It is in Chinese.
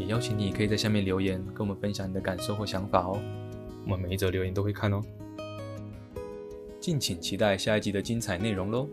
也邀请你可以在下面留言跟我们分享你的感受或想法哦。我们每一则留言都会看哦。敬请期待下一集的精彩内容喽